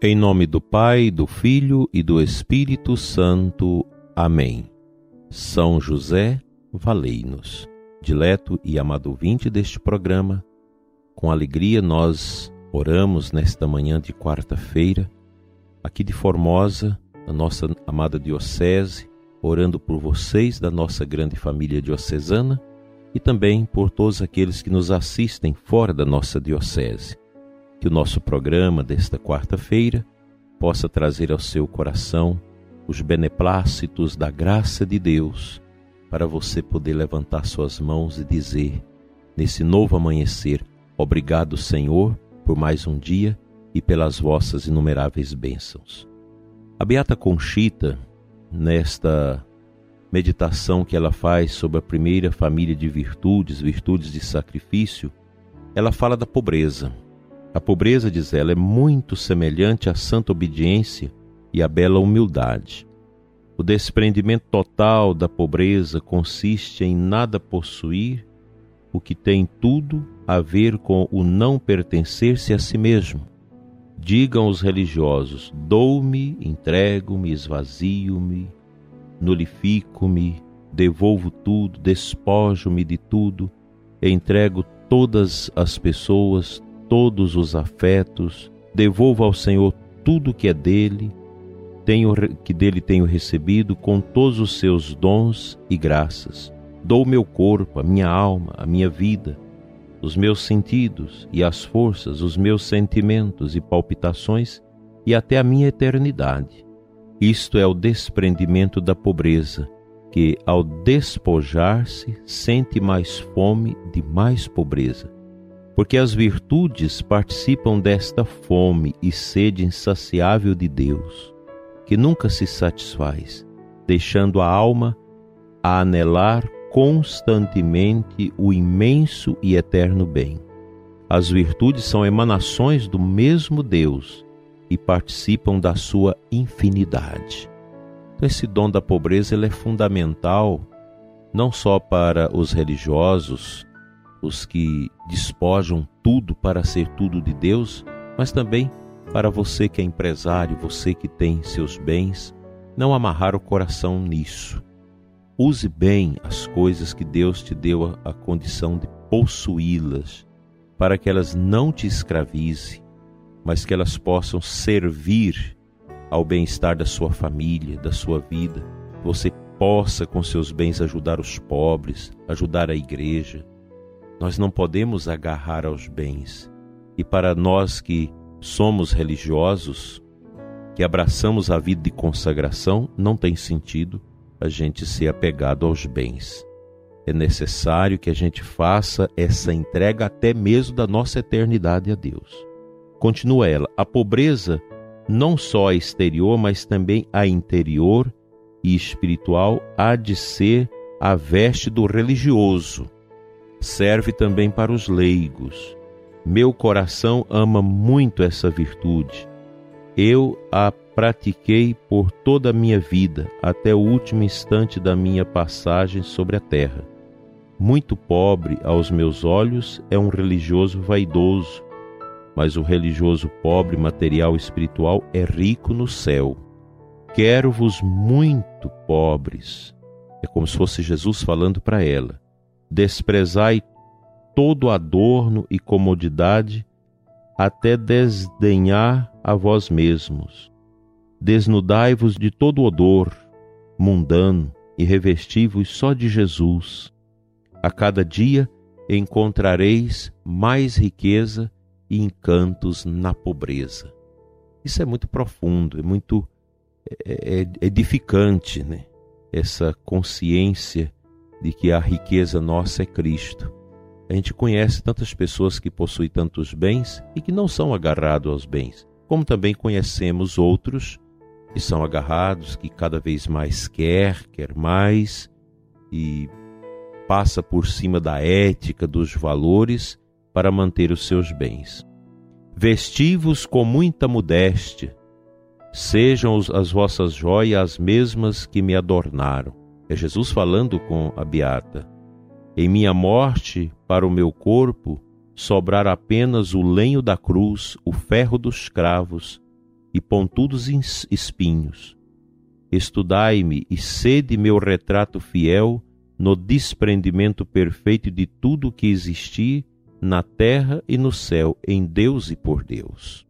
Em nome do Pai, do Filho e do Espírito Santo. Amém. São José, valei-nos. Dileto e amado ouvinte deste programa, com alegria nós oramos nesta manhã de quarta-feira, aqui de Formosa, na nossa amada diocese, orando por vocês da nossa grande família diocesana e também por todos aqueles que nos assistem fora da nossa diocese que o nosso programa desta quarta-feira possa trazer ao seu coração os beneplácitos da graça de Deus para você poder levantar suas mãos e dizer, nesse novo amanhecer, obrigado, Senhor, por mais um dia e pelas vossas inumeráveis bênçãos. A Beata Conchita, nesta meditação que ela faz sobre a primeira família de virtudes, virtudes de sacrifício, ela fala da pobreza a pobreza, diz ela, é muito semelhante à santa obediência e à bela humildade. O desprendimento total da pobreza consiste em nada possuir, o que tem tudo a ver com o não pertencer-se a si mesmo. Digam os religiosos: dou-me, entrego-me, esvazio-me, nulifico-me, devolvo tudo, despojo-me de tudo, entrego todas as pessoas, todos os afetos, devolvo ao Senhor tudo que é dele, tenho, que dele tenho recebido com todos os seus dons e graças. Dou meu corpo, a minha alma, a minha vida, os meus sentidos e as forças, os meus sentimentos e palpitações e até a minha eternidade. Isto é o desprendimento da pobreza, que, ao despojar-se, sente mais fome de mais pobreza porque as virtudes participam desta fome e sede insaciável de Deus, que nunca se satisfaz, deixando a alma a anelar constantemente o imenso e eterno bem. As virtudes são emanações do mesmo Deus e participam da sua infinidade. Então, esse dom da pobreza ele é fundamental não só para os religiosos, os que despojam tudo para ser tudo de Deus, mas também para você que é empresário, você que tem seus bens, não amarrar o coração nisso. Use bem as coisas que Deus te deu a, condição de possuí-las, para que elas não te escravize, mas que elas possam servir ao bem-estar da sua família, da sua vida. Você possa, com seus bens, ajudar os pobres, ajudar a igreja, nós não podemos agarrar aos bens. E para nós que somos religiosos, que abraçamos a vida de consagração, não tem sentido a gente ser apegado aos bens. É necessário que a gente faça essa entrega até mesmo da nossa eternidade a Deus. Continua ela: a pobreza não só a exterior, mas também a interior e espiritual há de ser a veste do religioso serve também para os leigos. Meu coração ama muito essa virtude. Eu a pratiquei por toda a minha vida, até o último instante da minha passagem sobre a terra. Muito pobre aos meus olhos é um religioso vaidoso, mas o religioso pobre material espiritual é rico no céu. Quero-vos muito pobres. É como se fosse Jesus falando para ela desprezai todo adorno e comodidade, até desdenhar a vós mesmos. Desnudai-vos de todo odor mundano e revesti-vos só de Jesus. A cada dia encontrareis mais riqueza e encantos na pobreza. Isso é muito profundo, é muito é, é edificante, né? Essa consciência de que a riqueza nossa é Cristo. A gente conhece tantas pessoas que possuem tantos bens e que não são agarrados aos bens, como também conhecemos outros que são agarrados, que cada vez mais quer, quer mais e passa por cima da ética, dos valores para manter os seus bens. Vestivos com muita modéstia, sejam as vossas joias as mesmas que me adornaram é Jesus falando com a beata. Em minha morte, para o meu corpo, sobrar apenas o lenho da cruz, o ferro dos cravos e pontudos espinhos. Estudai-me e sede meu retrato fiel no desprendimento perfeito de tudo que existir na terra e no céu, em Deus e por Deus.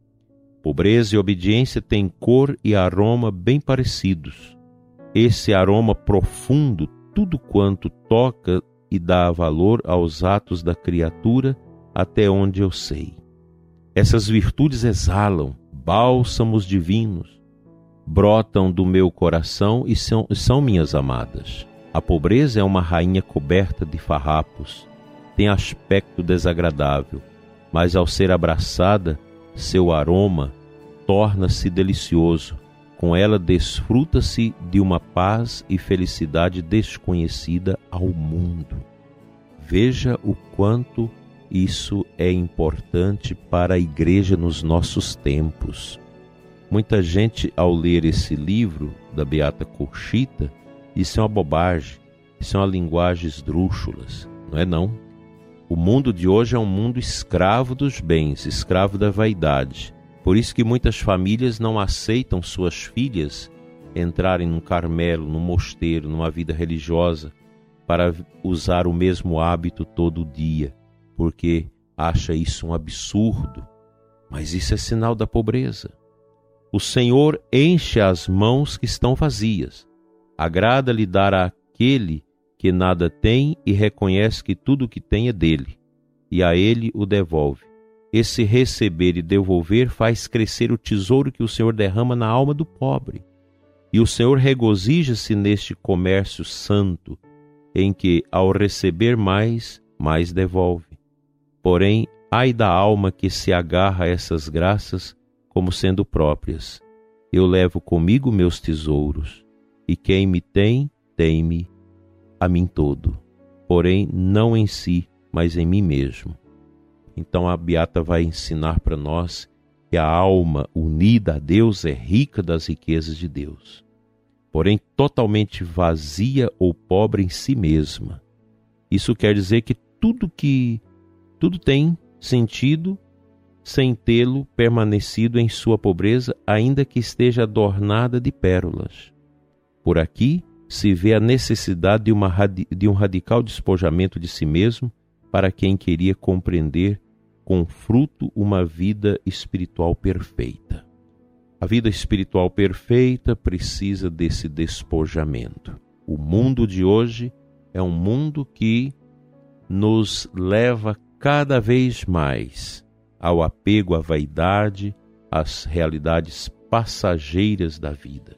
Pobreza e obediência têm cor e aroma bem parecidos. Esse aroma profundo, tudo quanto toca e dá valor aos atos da criatura, até onde eu sei. Essas virtudes exalam bálsamos divinos, brotam do meu coração e são, são minhas amadas. A pobreza é uma rainha coberta de farrapos, tem aspecto desagradável, mas ao ser abraçada, seu aroma torna-se delicioso. Com ela desfruta-se de uma paz e felicidade desconhecida ao mundo. Veja o quanto isso é importante para a igreja nos nossos tempos. Muita gente, ao ler esse livro da Beata Cochita, isso é uma bobagem, isso é uma linguagem esdrúxula, não é não? O mundo de hoje é um mundo escravo dos bens, escravo da vaidade. Por isso que muitas famílias não aceitam suas filhas entrarem num Carmelo, num mosteiro, numa vida religiosa, para usar o mesmo hábito todo dia, porque acha isso um absurdo. Mas isso é sinal da pobreza. O Senhor enche as mãos que estão vazias. Agrada-lhe dar àquele que nada tem e reconhece que tudo o que tem é dele, e a ele o devolve. Esse receber e devolver faz crescer o tesouro que o Senhor derrama na alma do pobre. E o Senhor regozija-se neste comércio santo, em que, ao receber mais, mais devolve. Porém, ai da alma que se agarra a essas graças como sendo próprias. Eu levo comigo meus tesouros, e quem me tem, tem-me a mim todo, porém não em si, mas em mim mesmo. Então a Beata vai ensinar para nós que a alma unida a Deus é rica das riquezas de Deus, porém totalmente vazia ou pobre em si mesma. Isso quer dizer que tudo que tudo tem sentido sem tê-lo permanecido em sua pobreza, ainda que esteja adornada de pérolas. Por aqui se vê a necessidade de, uma, de um radical despojamento de si mesmo para quem queria compreender com fruto uma vida espiritual perfeita. A vida espiritual perfeita precisa desse despojamento. O mundo de hoje é um mundo que nos leva cada vez mais ao apego à vaidade, às realidades passageiras da vida.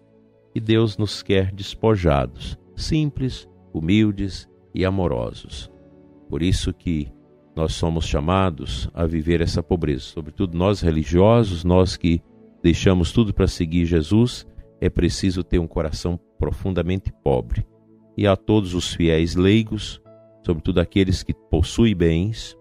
E Deus nos quer despojados, simples, humildes e amorosos. Por isso que nós somos chamados a viver essa pobreza, sobretudo nós religiosos, nós que deixamos tudo para seguir Jesus, é preciso ter um coração profundamente pobre. E a todos os fiéis leigos, sobretudo aqueles que possuem bens,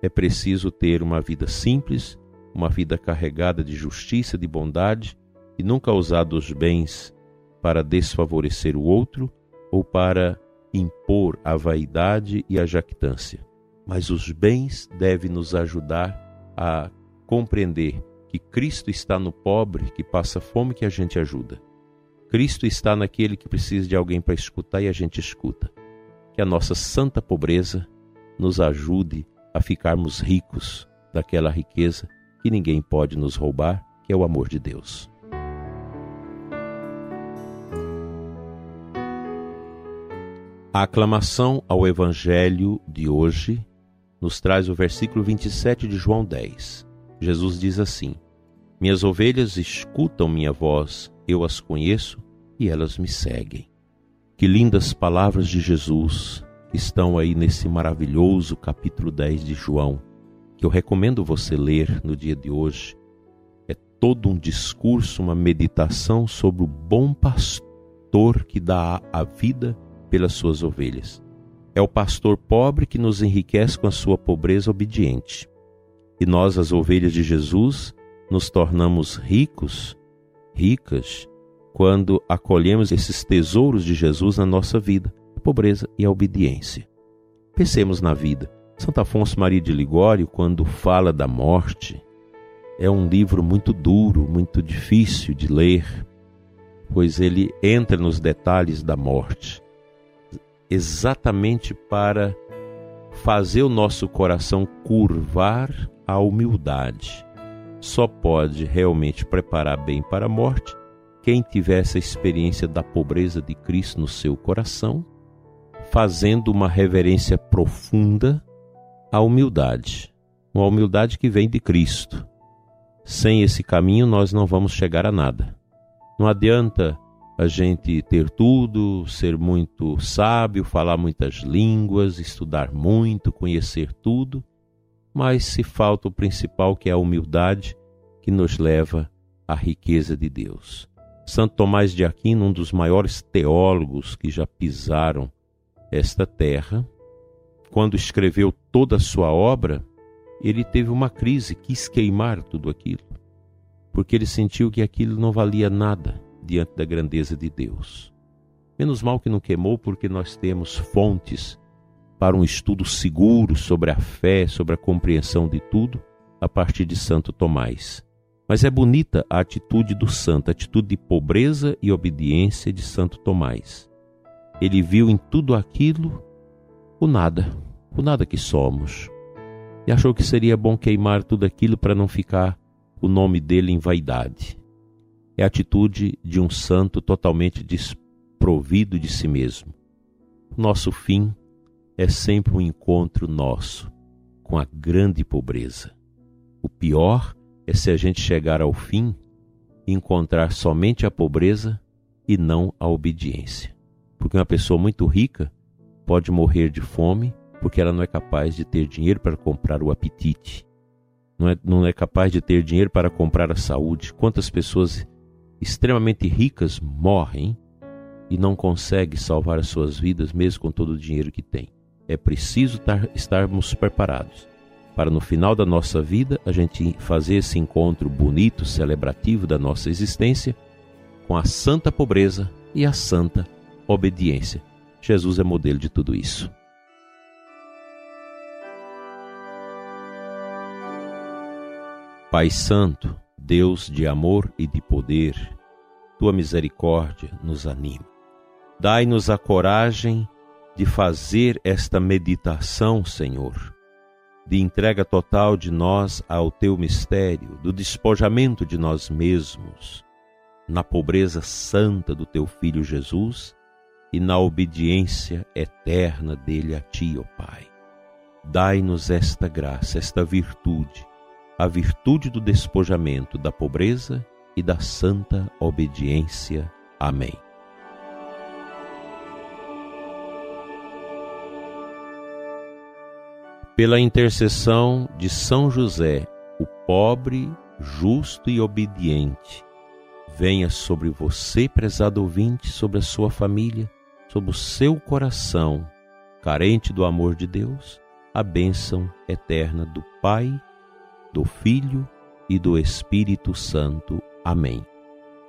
é preciso ter uma vida simples, uma vida carregada de justiça, de bondade, e nunca usar dos bens para desfavorecer o outro ou para impor a vaidade e a jactância mas os bens devem nos ajudar a compreender que Cristo está no pobre que passa fome que a gente ajuda. Cristo está naquele que precisa de alguém para escutar e a gente escuta. Que a nossa santa pobreza nos ajude a ficarmos ricos daquela riqueza que ninguém pode nos roubar, que é o amor de Deus. A aclamação ao Evangelho de hoje nos traz o versículo 27 de João 10. Jesus diz assim: Minhas ovelhas escutam minha voz, eu as conheço e elas me seguem. Que lindas palavras de Jesus estão aí nesse maravilhoso capítulo 10 de João, que eu recomendo você ler no dia de hoje. É todo um discurso, uma meditação sobre o bom pastor que dá a vida pelas suas ovelhas. É o pastor pobre que nos enriquece com a sua pobreza obediente. E nós, as ovelhas de Jesus, nos tornamos ricos, ricas, quando acolhemos esses tesouros de Jesus na nossa vida, a pobreza e a obediência. Pensemos na vida. Santo Afonso Maria de Ligório, quando fala da morte, é um livro muito duro, muito difícil de ler, pois ele entra nos detalhes da morte, exatamente para fazer o nosso coração curvar à humildade. Só pode realmente preparar bem para a morte quem tiver essa experiência da pobreza de Cristo no seu coração, fazendo uma reverência profunda à humildade, uma humildade que vem de Cristo. Sem esse caminho nós não vamos chegar a nada. Não adianta a gente ter tudo, ser muito sábio, falar muitas línguas, estudar muito, conhecer tudo, mas se falta o principal que é a humildade que nos leva à riqueza de Deus. Santo Tomás de Aquino, um dos maiores teólogos que já pisaram esta terra, quando escreveu toda a sua obra, ele teve uma crise, quis queimar tudo aquilo, porque ele sentiu que aquilo não valia nada diante da grandeza de Deus. Menos mal que não queimou, porque nós temos fontes para um estudo seguro sobre a fé, sobre a compreensão de tudo, a partir de Santo Tomás. Mas é bonita a atitude do santo, a atitude de pobreza e obediência de Santo Tomás. Ele viu em tudo aquilo o nada, o nada que somos, e achou que seria bom queimar tudo aquilo para não ficar o nome dele em vaidade. É a atitude de um santo totalmente desprovido de si mesmo. Nosso fim é sempre um encontro nosso com a grande pobreza. O pior é se a gente chegar ao fim e encontrar somente a pobreza e não a obediência. Porque uma pessoa muito rica pode morrer de fome porque ela não é capaz de ter dinheiro para comprar o apetite, não é, não é capaz de ter dinheiro para comprar a saúde. Quantas pessoas extremamente ricas morrem e não conseguem salvar as suas vidas, mesmo com todo o dinheiro que têm? É preciso tar, estarmos preparados para no final da nossa vida a gente fazer esse encontro bonito, celebrativo da nossa existência com a santa pobreza e a santa obediência. Jesus é modelo de tudo isso. Pai Santo, Deus de amor e de poder, tua misericórdia nos anima. Dai-nos a coragem de fazer esta meditação, Senhor, de entrega total de nós ao teu mistério, do despojamento de nós mesmos, na pobreza santa do teu Filho Jesus e na obediência eterna dele a ti, ó Pai. Dai-nos esta graça, esta virtude a virtude do despojamento da pobreza e da santa obediência. Amém. Pela intercessão de São José, o pobre, justo e obediente, venha sobre você, prezado ouvinte, sobre a sua família, sobre o seu coração, carente do amor de Deus, a bênção eterna do Pai do Filho e do Espírito Santo. Amém.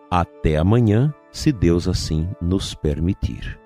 Até amanhã, se Deus assim nos permitir.